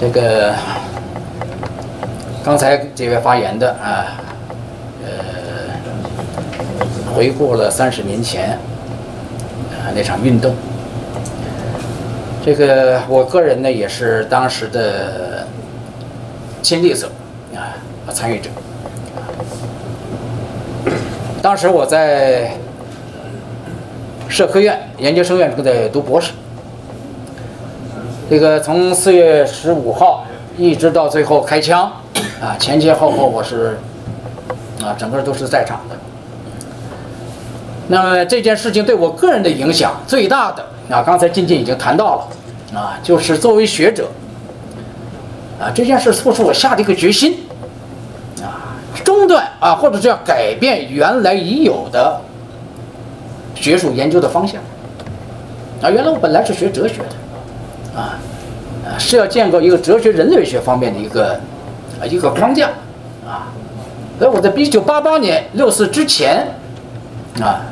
这个刚才这位发言的啊，呃，回顾了三十年前啊那场运动。这个我个人呢也是当时的亲历者啊，参与者。当时我在社科院研究生院正在读博士。这个从四月十五号一直到最后开枪，啊，前前后后我是啊，整个都是在场的。那么这件事情对我个人的影响最大的啊，刚才金金已经谈到了，啊，就是作为学者，啊，这件事促使我下了一个决心，啊，中断啊，或者是要改变原来已有的学术研究的方向，啊，原来我本来是学哲学的。是要建构一个哲学人类学方面的一个啊一个框架啊，所以我在一九八八年六四之前啊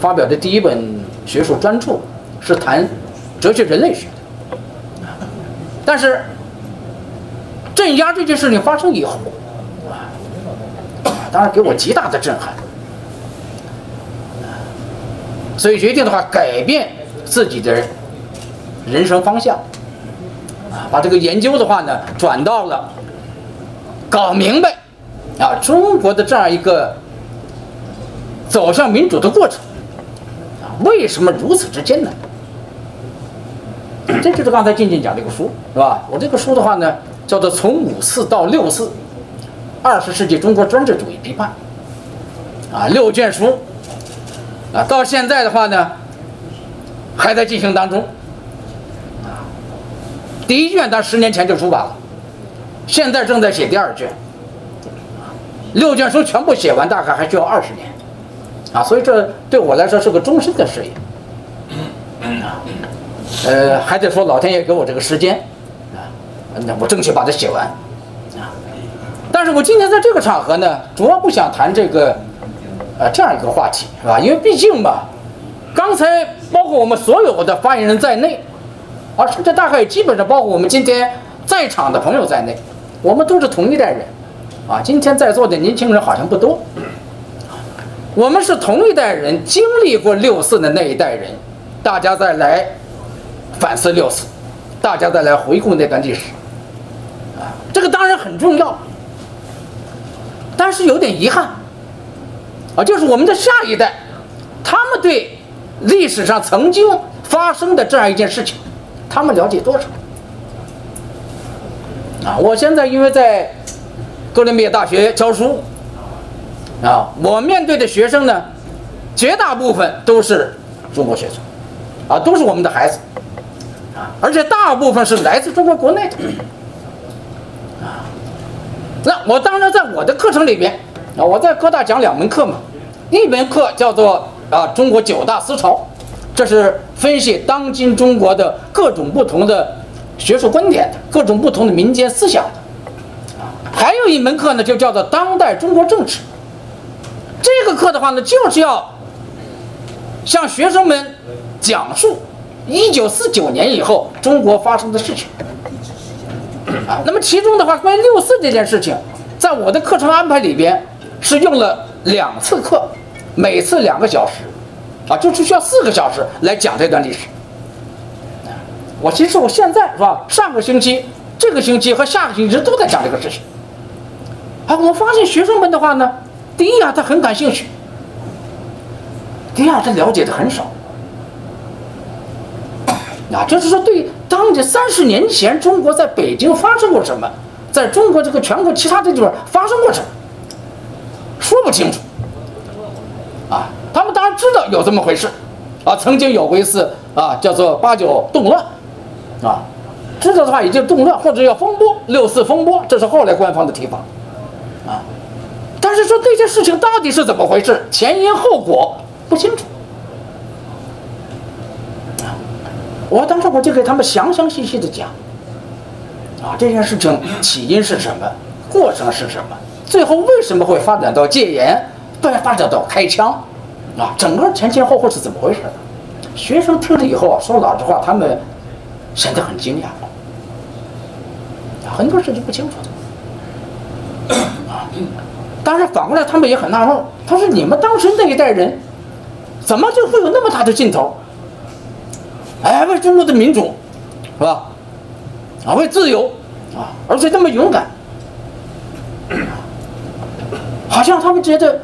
发表的第一本学术专著是谈哲学人类学的，但是镇压这件事情发生以后啊，当然给我极大的震撼，所以决定的话改变自己的。人生方向，把这个研究的话呢，转到了搞明白啊中国的这样一个走向民主的过程，啊，为什么如此之艰难？这就是刚才静静讲这个书，是吧？我这个书的话呢，叫做《从五四到六四：二十世纪中国专制主义批判》，啊，六卷书，啊，到现在的话呢，还在进行当中。第一卷他十年前就出版了，现在正在写第二卷，六卷书全部写完大概还需要二十年，啊，所以这对我来说是个终身的事业，啊，呃，还得说老天爷给我这个时间，啊，那我争取把它写完，啊，但是我今天在这个场合呢，主要不想谈这个，呃，这样一个话题，是吧？因为毕竟吧，刚才包括我们所有的发言人在内。而甚至大概基本上包括我们今天在场的朋友在内，我们都是同一代人，啊，今天在座的年轻人好像不多，我们是同一代人，经历过六四的那一代人，大家再来反思六四，大家再来回顾那段历史，啊，这个当然很重要，但是有点遗憾，啊，就是我们的下一代，他们对历史上曾经发生的这样一件事情。他们了解多少？啊，我现在因为在哥伦比亚大学教书，啊，我面对的学生呢，绝大部分都是中国学生，啊，都是我们的孩子，而且大部分是来自中国国内的，啊，那我当然在我的课程里边，啊，我在哥大讲两门课嘛，一门课叫做啊中国九大思潮。这是分析当今中国的各种不同的学术观点的各种不同的民间思想的，还有一门课呢，就叫做当代中国政治。这个课的话呢，就是要向学生们讲述一九四九年以后中国发生的事情。啊，那么其中的话，关于六四这件事情，在我的课程安排里边是用了两次课，每次两个小时。啊，就是需要四个小时来讲这段历史。我其实我现在是吧？上个星期、这个星期和下个星期都在讲这个事情。啊，我发现学生们的话呢，第一啊，他很感兴趣；第二，他了解的很少。啊，就是说，对当年三十年前中国在北京发生过什么，在中国这个全国其他的地方发生过什么，说不清楚。知道有这么回事，啊，曾经有过一次啊，叫做八九动乱，啊，知道的话也就动乱或者叫风波，六四风波，这是后来官方的提法，啊，但是说这件事情到底是怎么回事，前因后果不清楚，啊，我当时我就给他们详详细细的讲，啊，这件事情起因是什么，过程是什么，最后为什么会发展到戒严，再发展到开枪。啊，整个前前后后是怎么回事？学生听了以后啊，说老实话，他们显得很惊讶。很多事情不清楚。啊，当然反过来他们也很纳闷，他说你们当时那一代人，怎么就会有那么大的劲头？哎，为中国的民主，是吧？啊，为自由，啊，而且这么勇敢，好像他们觉得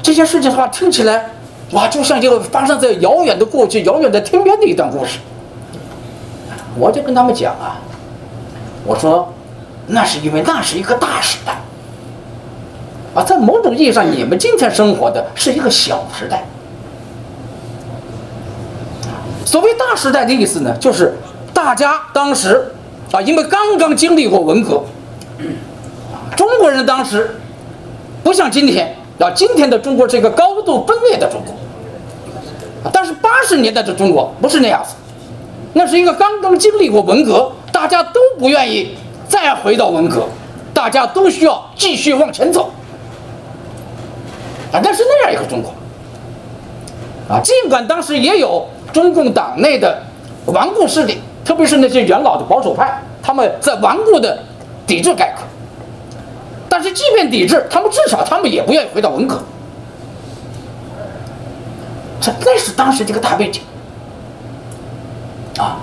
这些事情的话听起来，哇，就像一个发生在遥远的过去、遥远的天边的一段故事。我就跟他们讲啊，我说，那是因为那是一个大时代，啊，在某种意义上，你们今天生活的是一个小时代。所谓大时代的意思呢，就是大家当时啊，因为刚刚经历过文革，中国人当时不像今天啊，今天的中国是一个高度分裂的中国，但是八十年代的中国不是那样子，那是一个刚刚经历过文革，大家都不愿意再回到文革，大家都需要继续往前走啊，那是那样一个中国啊，尽管当时也有。中共党内的顽固势力，特别是那些元老的保守派，他们在顽固的抵制改革。但是，即便抵制，他们至少他们也不愿意回到文革。这那是当时这个大背景啊！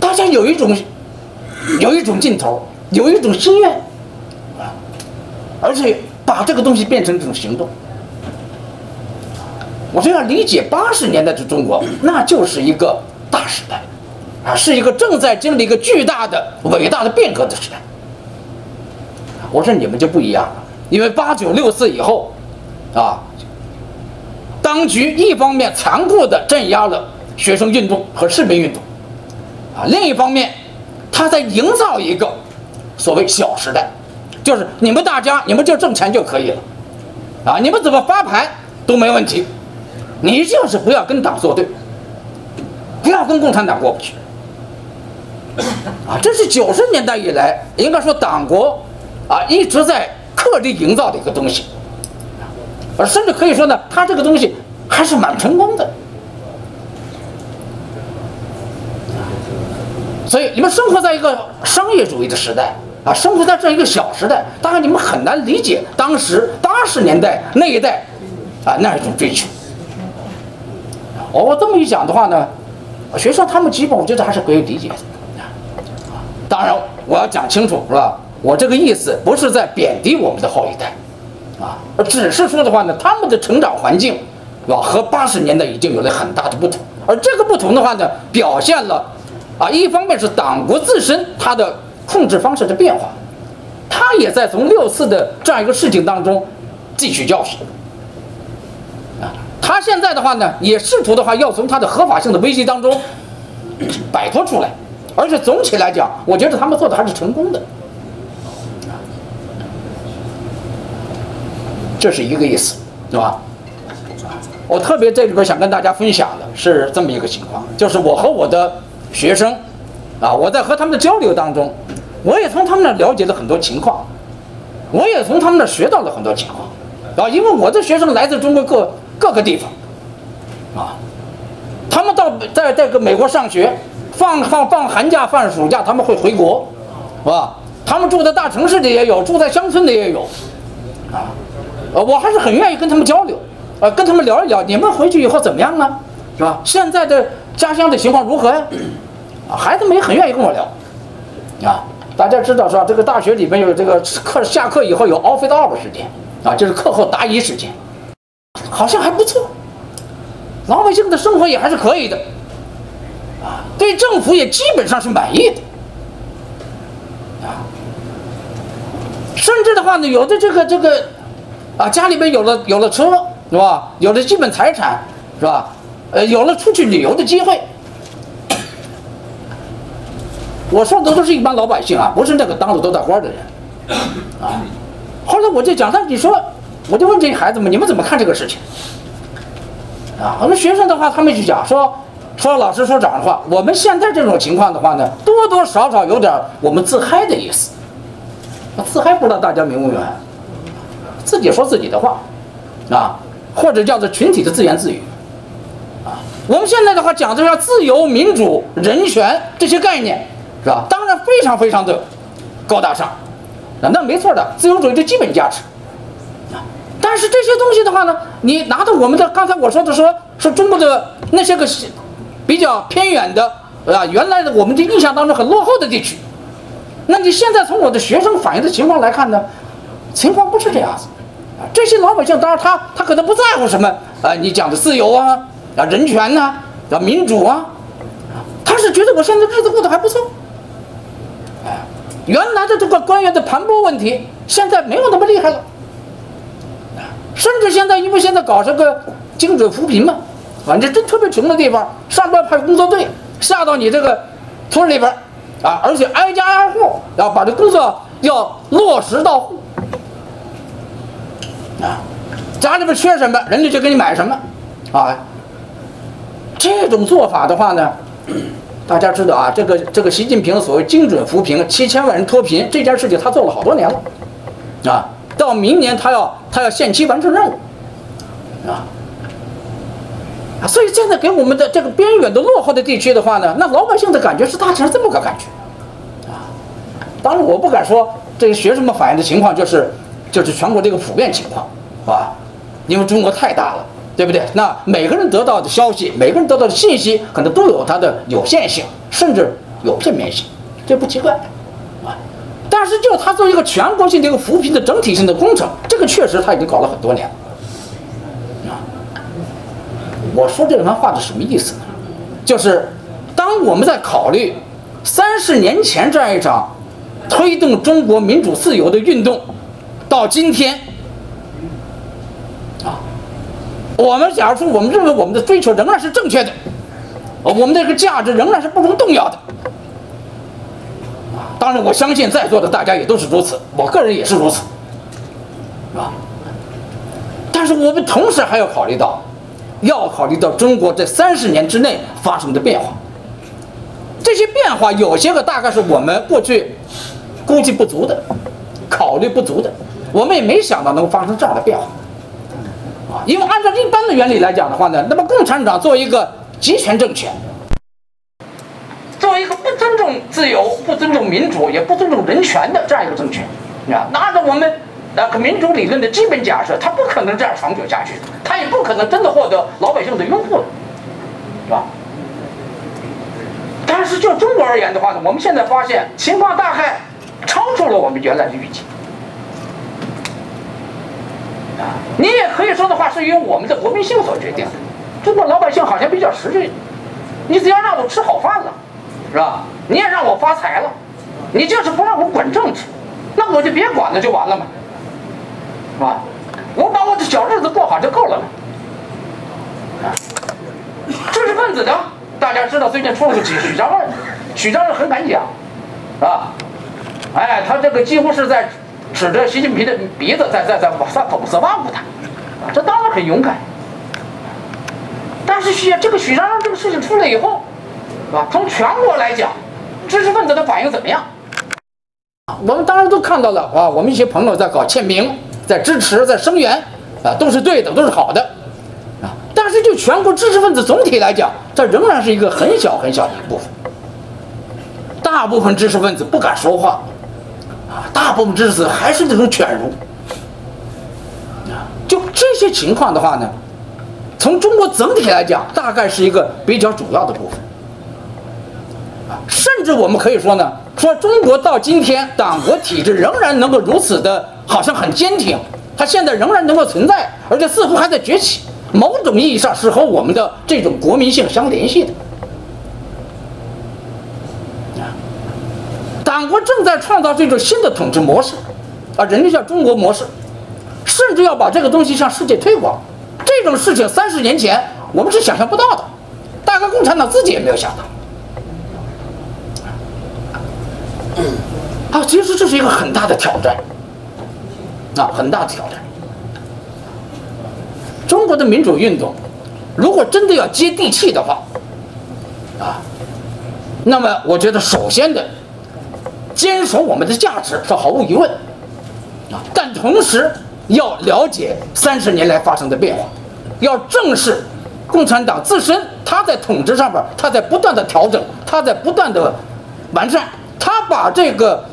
大家有一种有一种劲头，有一种心愿，而且把这个东西变成一种行动。我说要理解八十年代的中国，那就是一个大时代，啊，是一个正在经历一个巨大的、伟大的变革的时代。我说你们就不一样了，因为八九六四以后，啊，当局一方面残酷的镇压了学生运动和市民运动，啊，另一方面，他在营造一个所谓小时代，就是你们大家，你们就挣钱就可以了，啊，你们怎么发牌都没问题。你就是不要跟党作对，不要跟共产党过不去，啊，这是九十年代以来应该说党国啊一直在刻意营造的一个东西，而甚至可以说呢，他这个东西还是蛮成功的。所以你们生活在一个商业主义的时代啊，生活在这一个小时代，当然你们很难理解当时八十年代那一代啊那一种追求。我这么一讲的话呢，学生他们基本我觉得还是可以理解的。当然我要讲清楚是吧？我这个意思不是在贬低我们的后一代，啊，只是说的话呢，他们的成长环境，啊？和八十年代已经有了很大的不同。而这个不同的话呢，表现了，啊，一方面是党国自身它的控制方式的变化，他也在从六四的这样一个事情当中汲取教训。啊他现在的话呢，也试图的话要从他的合法性的危机当中摆脱出来，而且总体来讲，我觉得他们做的还是成功的，这是一个意思，对吧？我特别这里边想跟大家分享的是这么一个情况，就是我和我的学生啊，我在和他们的交流当中，我也从他们那了解了很多情况，我也从他们那学到了很多情况，啊，因为我的学生来自中国各。各个地方，啊，他们到在在个美国上学，放放放寒假放暑假，他们会回国，是吧？他们住在大城市的也有，住在乡村的也有，啊，呃，我还是很愿意跟他们交流，呃，跟他们聊一聊，你们回去以后怎么样呢？是吧？现在的家乡的情况如何呀？啊，孩子们也很愿意跟我聊，啊，大家知道是吧？这个大学里面有这个课下课以后有 office hour 时间，啊，就是课后答疑时间。好像还不错，老百姓的生活也还是可以的，啊，对政府也基本上是满意的，啊，甚至的话呢，有的这个这个，啊，家里边有了有了车是吧？有了基本财产是吧？呃，有了出去旅游的机会。我说的都是一般老百姓啊，不是那个当了多大官的人，啊。后来我就讲，那你说。我就问这些孩子们，你们怎么看这个事情？啊，我们学生的话，他们就讲说，说老师说长的话，我们现在这种情况的话呢，多多少少有点我们自嗨的意思。自嗨不知道大家明不明白？自己说自己的话，啊，或者叫做群体的自言自语，啊，我们现在的话讲的是自由、民主、人权这些概念，是吧？当然非常非常的高大上，啊，那没错的，自由主义的基本价值。啊，但是这些东西的话呢，你拿到我们的刚才我说的说，说中国的那些个比较偏远的啊，原来的我们的印象当中很落后的地区，那你现在从我的学生反映的情况来看呢，情况不是这样子。这些老百姓当然他他可能不在乎什么啊，你讲的自由啊啊人权呐啊民主啊，他是觉得我现在日子过得还不错。原来的这个官员的盘剥问题现在没有那么厉害了。甚至现在因为现在搞这个精准扶贫嘛，反正真特别穷的地方，上边派工作队下到你这个村里边啊，而且挨家挨户要把这工作要落实到户。啊，家里边缺什么，人家就给你买什么，啊，这种做法的话呢，大家知道啊，这个这个习近平所谓精准扶贫，七千万人脱贫这件事情，他做了好多年了，啊，到明年他要他要限期完成任务，啊，所以现在给我们的这个边远的落后的地区的话呢，那老百姓的感觉是大致上这么个感觉，啊，当然我不敢说这个学生们反映的情况就是。就是全国这个普遍情况，啊？因为中国太大了，对不对？那每个人得到的消息，每个人得到的信息，可能都有它的有限性，甚至有片面性，这不奇怪，啊。但是就他作为一个全国性的一个扶贫的整体性的工程，这个确实他已经搞了很多年了，我说这番话是什么意思呢？就是当我们在考虑三十年前这样一场推动中国民主自由的运动。到今天，啊，我们假如说我们认为我们的追求仍然是正确的，我们这个价值仍然是不容动摇的，当然我相信在座的大家也都是如此，我个人也是如此，啊，但是我们同时还要考虑到，要考虑到中国这三十年之内发生的变化，这些变化有些个大概是我们过去估计不足的，考虑不足的。我们也没想到能发生这样的变化，啊，因为按照一般的原理来讲的话呢，那么共产党作为一个集权政权，作为一个不尊重自由、不尊重民主、也不尊重人权的这样一个政权，啊，那按照我们那个民主理论的基本假设，它不可能这样长久下去，也不可能真的获得老百姓的拥护的，是吧？但是就中国而言的话呢，我们现在发现情况大概超出了我们原来的预计。你也可以说的话，是由我们的国民性所决定的。中国老百姓好像比较实际，你只要让我吃好饭了，是吧？你也让我发财了，你就是不让我管政治，那我就别管了，就完了嘛，是吧？小日子过好就够了。知识分子呢，大家知道最近出了个许许章任，许章任很敢讲，是吧？哎，他这个几乎是在。指着习近平的鼻子在在在往上讽刺挖苦他，这当然很勇敢。但是许这个许章任这个事情出来以后，是吧？从全国来讲，知识分子的反应怎么样？我们当然都看到了啊，我们一些朋友在搞签名，在支持，在声援，都是对的，都是好的，啊。但是就全国知识分子总体来讲，这仍然是一个很小很小的一部分，大部分知识分子不敢说话。啊大部分知识还是这种犬儒啊，就这些情况的话呢，从中国整体来讲，大概是一个比较主要的部分啊，甚至我们可以说呢，说中国到今天党国体制仍然能够如此的，好像很坚挺，它现在仍然能够存在，而且似乎还在崛起，某种意义上是和我们的这种国民性相联系的。党国正在创造这种新的统治模式，啊，人家叫中国模式，甚至要把这个东西向世界推广。这种事情三十年前我们是想象不到的，大概共产党自己也没有想到。啊，其实这是一个很大的挑战，啊，很大的挑战。中国的民主运动，如果真的要接地气的话，啊，那么我觉得首先的。坚守我们的价值是毫无疑问，啊，但同时要了解三十年来发生的变化，要正视共产党自身，他在统治上边，他在不断的调整，他在不断的完善，他把这个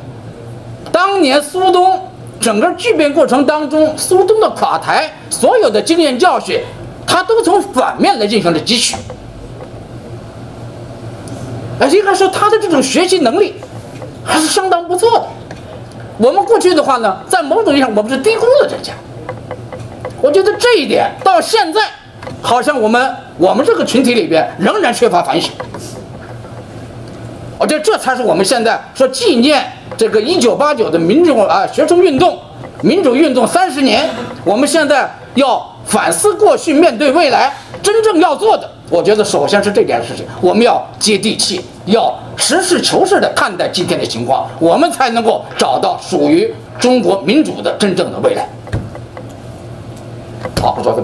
当年苏东整个巨变过程当中，苏东的垮台，所有的经验教训，他都从反面来进行了汲取。而应该说他的这种学习能力还是相当不错的。我们过去的话呢，在某种意义上我们是低估了人家。我觉得这一点到现在，好像我们我们这个群体里边仍然缺乏反省。我觉得这才是我们现在说纪念这个一九八九的民主啊学生运动、民主运动三十年，我们现在要反思过去，面对未来，真正要做的，我觉得首先是这件事情，我们要接地气，要实事求是的看待今天的情况，我们才能够找到属于中国民主的真正的未来。好，不说这么多。